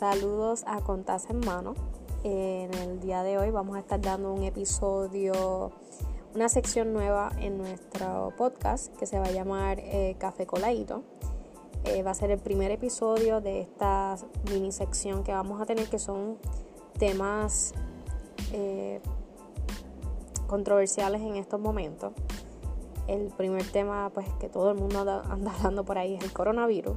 Saludos a Contas en Mano. En el día de hoy vamos a estar dando un episodio, una sección nueva en nuestro podcast que se va a llamar eh, Café Coladito. Eh, va a ser el primer episodio de esta mini sección que vamos a tener que son temas eh, controversiales en estos momentos. El primer tema pues que todo el mundo anda, hablando por ahí es el coronavirus.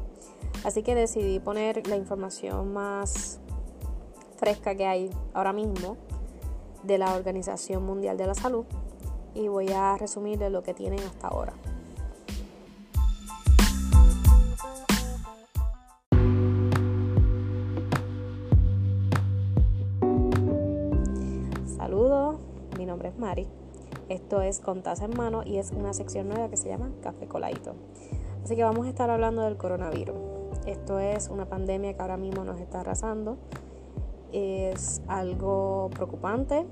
Así que decidí poner la información más fresca que hay ahora mismo de la Organización Mundial de la Salud y voy a resumirle lo que tienen hasta ahora. Saludos, mi nombre es Mari. Esto es Con en Mano y es una sección nueva que se llama Café Coladito. Así que vamos a estar hablando del coronavirus. Esto es una pandemia que ahora mismo nos está arrasando. Es algo preocupante.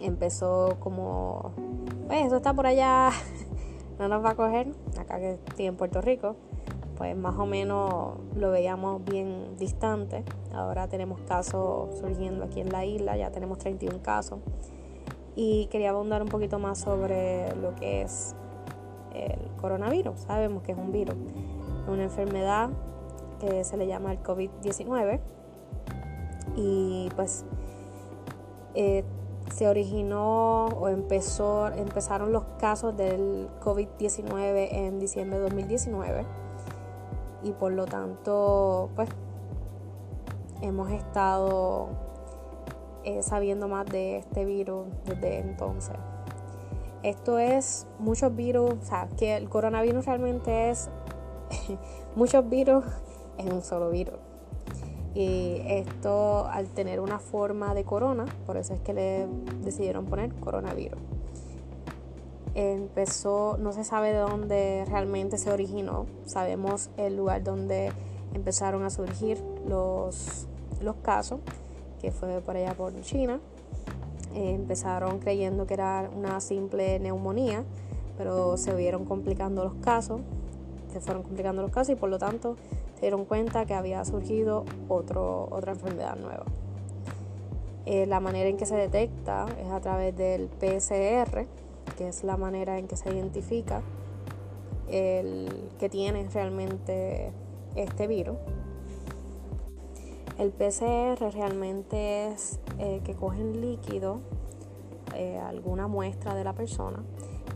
Empezó como, pues eso está por allá, no nos va a coger. Acá que estoy en Puerto Rico, pues más o menos lo veíamos bien distante. Ahora tenemos casos surgiendo aquí en la isla, ya tenemos 31 casos. Y quería abundar un poquito más sobre lo que es el coronavirus. Sabemos que es un virus, una enfermedad que se le llama el COVID-19 y pues eh, se originó o empezó, empezaron los casos del COVID-19 en diciembre de 2019 y por lo tanto pues hemos estado eh, sabiendo más de este virus desde entonces. Esto es muchos virus, o sea, que el coronavirus realmente es muchos virus en un solo virus. Y esto al tener una forma de corona, por eso es que le decidieron poner coronavirus. Empezó, no se sabe de dónde realmente se originó, sabemos el lugar donde empezaron a surgir los, los casos, que fue por allá por China. Empezaron creyendo que era una simple neumonía, pero se vieron complicando los casos, se fueron complicando los casos y por lo tanto se dieron cuenta que había surgido otro, otra enfermedad nueva. Eh, la manera en que se detecta es a través del PCR, que es la manera en que se identifica el que tiene realmente este virus. El PCR realmente es eh, que cogen líquido, eh, alguna muestra de la persona,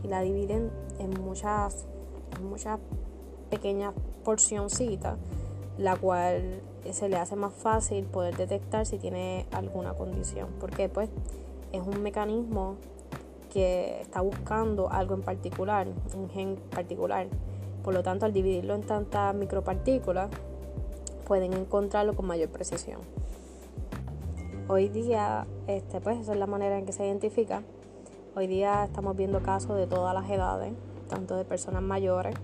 y la dividen en muchas, en muchas pequeña porcioncita, la cual se le hace más fácil poder detectar si tiene alguna condición, porque pues es un mecanismo que está buscando algo en particular, un gen particular. Por lo tanto, al dividirlo en tantas micropartículas, pueden encontrarlo con mayor precisión. Hoy día, este, pues esa es la manera en que se identifica. Hoy día estamos viendo casos de todas las edades, tanto de personas mayores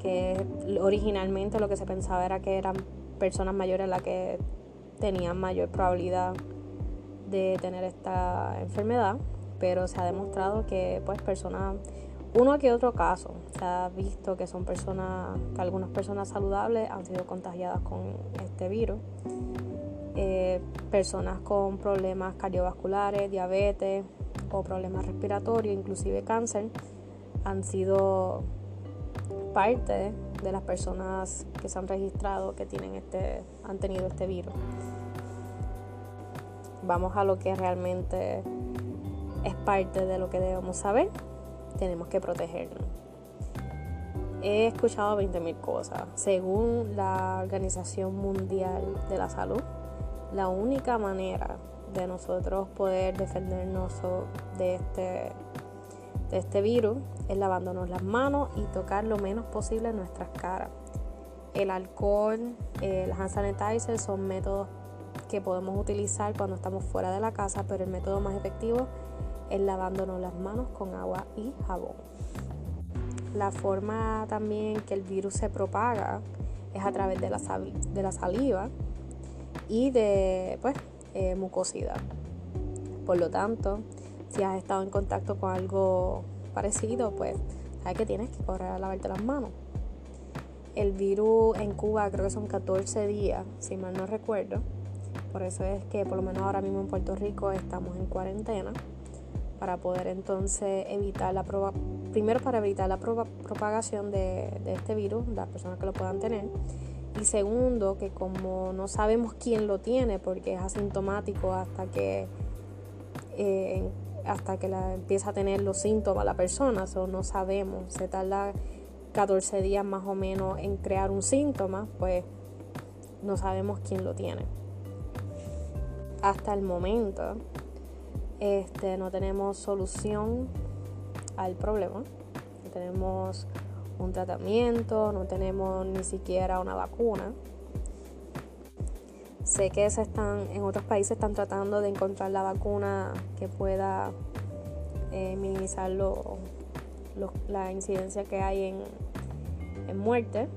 que originalmente lo que se pensaba era que eran personas mayores las que tenían mayor probabilidad de tener esta enfermedad, pero se ha demostrado que pues personas, uno que otro caso, se ha visto que son personas, que algunas personas saludables han sido contagiadas con este virus. Eh, personas con problemas cardiovasculares, diabetes o problemas respiratorios, inclusive cáncer, han sido parte de las personas que se han registrado que tienen este, han tenido este virus. Vamos a lo que realmente es parte de lo que debemos saber. Tenemos que protegernos. He escuchado 20.000 cosas. Según la Organización Mundial de la Salud, la única manera de nosotros poder defendernos de este de este virus es lavándonos las manos y tocar lo menos posible nuestras caras. El alcohol, el hand sanitizer son métodos que podemos utilizar cuando estamos fuera de la casa, pero el método más efectivo es lavándonos las manos con agua y jabón. La forma también que el virus se propaga es a través de la, de la saliva y de pues, eh, mucosidad. Por lo tanto, si has estado en contacto con algo parecido, pues sabes que tienes que correr a lavarte las manos. El virus en Cuba creo que son 14 días, si mal no recuerdo. Por eso es que por lo menos ahora mismo en Puerto Rico estamos en cuarentena para poder entonces evitar la proba primero para evitar la propagación de, este virus, las personas que lo puedan tener. Y segundo, que como no sabemos quién lo tiene, porque es asintomático hasta que eh, hasta que la, empieza a tener los síntomas la persona, o no sabemos, se tarda 14 días más o menos en crear un síntoma, pues no sabemos quién lo tiene. Hasta el momento este, no tenemos solución al problema, no tenemos un tratamiento, no tenemos ni siquiera una vacuna. Sé que se están, en otros países están tratando de encontrar la vacuna que pueda eh, minimizar la incidencia que hay en, en muerte.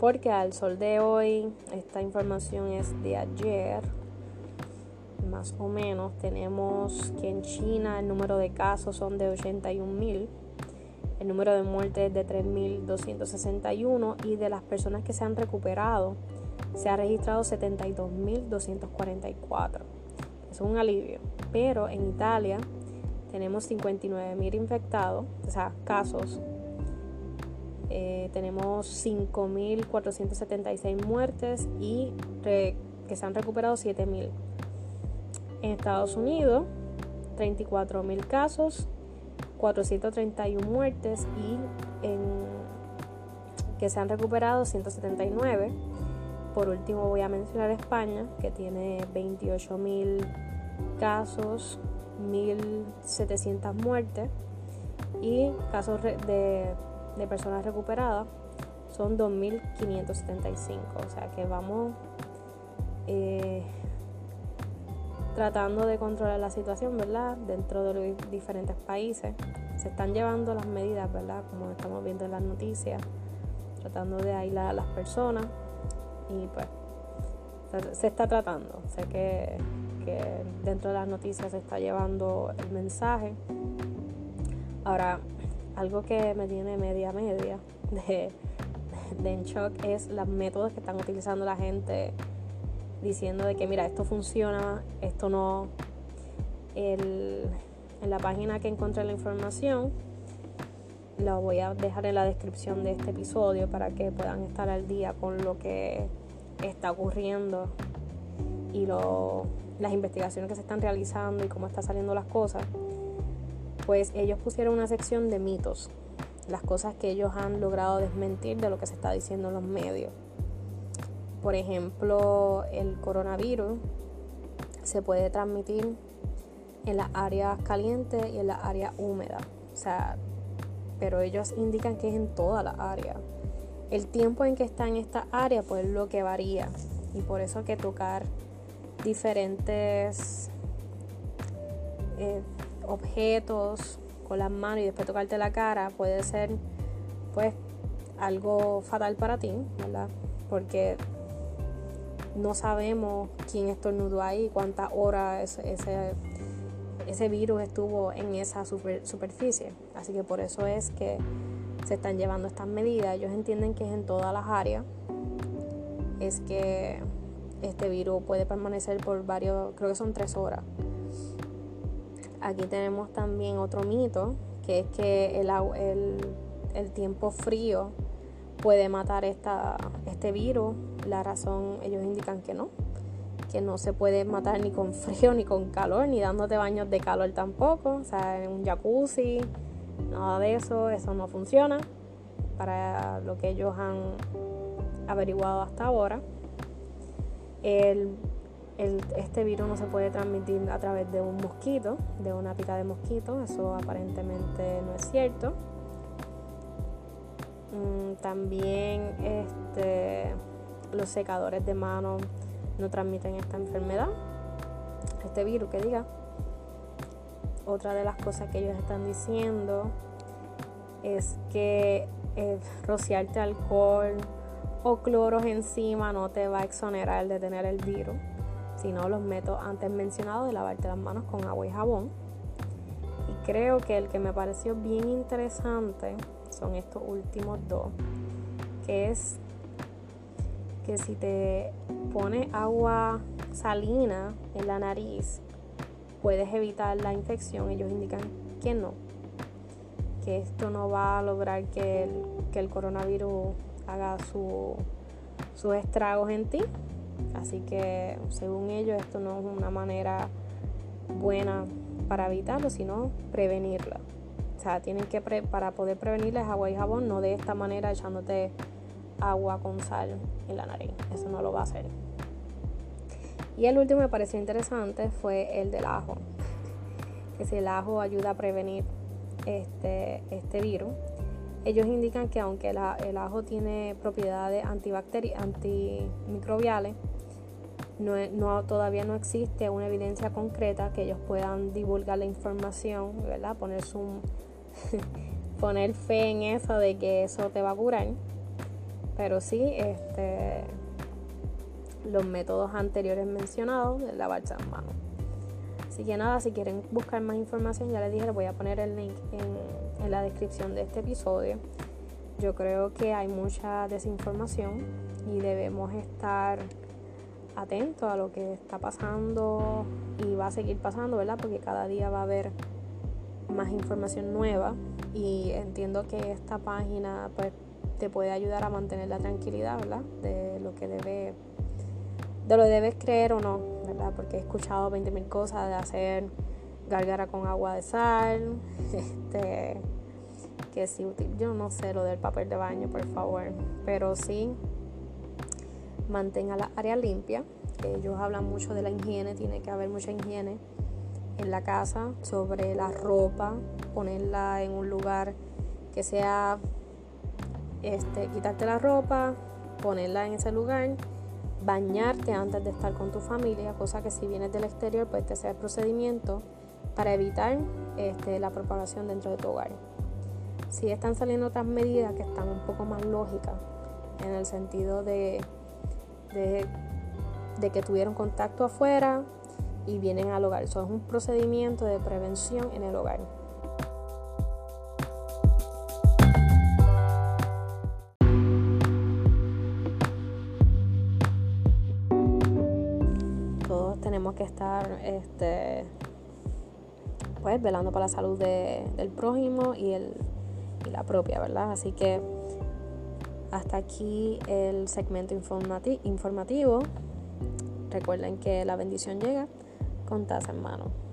Porque al sol de hoy, esta información es de ayer, más o menos, tenemos que en China el número de casos son de 81 mil el número de muertes es de 3.261 y de las personas que se han recuperado se ha registrado 72.244. Es un alivio. Pero en Italia tenemos 59.000 infectados, o sea, casos. Eh, tenemos 5.476 muertes y que se han recuperado 7.000. En Estados Unidos, 34.000 casos, 431 muertes y en, que se han recuperado 179 por último voy a mencionar España, que tiene 28.000 casos, 1.700 muertes y casos de, personas recuperadas son 2.575. O sea que vamos eh, tratando de controlar la situación, ¿verdad? Dentro de los diferentes países. Se están llevando las medidas, ¿verdad? Como estamos viendo en las noticias, tratando de aislar a las personas y pues se está tratando. Sé que, dentro de las noticias se está llevando el mensaje. Ahora, algo que me tiene media media de, de en shock es los métodos que están utilizando la gente diciendo de que mira, esto funciona, esto no. El, en la página que encontré la información, la voy a dejar en la descripción de este episodio para que puedan estar al día con lo que está ocurriendo y las investigaciones que se están realizando y cómo están saliendo las cosas, pues ellos pusieron una sección de mitos, las cosas que ellos han logrado desmentir de lo que se está diciendo en los medios. Por ejemplo, el coronavirus se puede transmitir en las áreas calientes y en las áreas húmedas. O sea, pero ellos indican que es en toda la área. El tiempo en que está en esta área, pues lo que varía. Y por eso que tocar diferentes eh, objetos con las manos y después tocarte la cara puede ser pues algo fatal para ti, ¿verdad? Porque no sabemos quién estornudó ahí, cuántas horas ese, ese, virus estuvo en esa superficie. Así que por eso es que se están llevando estas medidas. Ellos entienden que es en todas las áreas. Es que este virus puede permanecer por varios, creo que son tres horas. Aquí tenemos también otro mito, que es que el, el, el tiempo frío puede matar esta, este virus. La razón, ellos indican que no, que no se puede matar ni con frío, ni con calor, ni dándote baños de calor tampoco. O sea, en un jacuzzi, Nada de eso, eso no funciona para lo que ellos han averiguado hasta ahora. este virus no se puede transmitir a través de un mosquito, de una pica de mosquito, eso aparentemente no es cierto. Mm, también este, los secadores de manos no transmiten esta enfermedad, este virus que diga otra de las cosas que ellos están diciendo es que eh, rociarte alcohol o cloros encima no te va a exonerar de tener el virus, sino los métodos antes mencionados de lavarte las manos con agua y jabón. Y creo que el que me pareció bien interesante son estos últimos dos, que es que si te pones agua salina en la nariz, puedes evitar la infección. Ellos indican que no, que esto no va a lograr que el, coronavirus haga su, sus estragos en ti. Así que según ellos esto no es una manera buena para evitarlo, sino prevenirla. O sea, tienen que, para poder prevenirles agua y jabón, no de esta manera echándote agua con sal en la nariz. Eso no lo va a hacer. Y el último me pareció interesante fue el del ajo. Que si el ajo ayuda a prevenir este, este virus. Ellos indican que aunque el ajo tiene propiedades antimicrobiales, no, todavía no existe una evidencia concreta que ellos puedan divulgar la información, ¿verdad? Poner, su, poner fe en eso de que eso te va a curar. Pero sí, este, los métodos anteriores mencionados de lavarse las manos. Así que nada, si quieren buscar más información, ya les dije, les voy a poner el link en, en la descripción de este episodio. Yo creo que hay mucha desinformación y debemos estar atentos a lo que está pasando y va a seguir pasando, ¿verdad? Porque cada día va a haber más información nueva y entiendo que esta página pues te puede ayudar a mantener la tranquilidad, ¿verdad? De lo que debe de lo debes creer o no, ¿verdad? Porque he escuchado 20.000 cosas de hacer gargara con agua de sal, este, que si yo no sé lo del papel de baño, por favor, pero sí mantenga la área limpia. Ellos hablan mucho de la higiene, tiene que haber mucha higiene en la casa, sobre la ropa, ponerla en un lugar que sea, este, quitarte la ropa, ponerla en ese lugar bañarte antes de estar con tu familia, cosa que si vienes del exterior, pues te sea el procedimiento para evitar este, la propagación dentro de tu hogar. Si están saliendo otras medidas que están un poco más lógicas, en el sentido de, de, de que tuvieron contacto afuera y vienen al hogar. Eso es un procedimiento de prevención en el hogar. Que estar este, pues velando por la salud del prójimo y, el, y la propia, ¿verdad? Así que hasta aquí el segmento informativo. Recuerden que la bendición llega con taza en mano.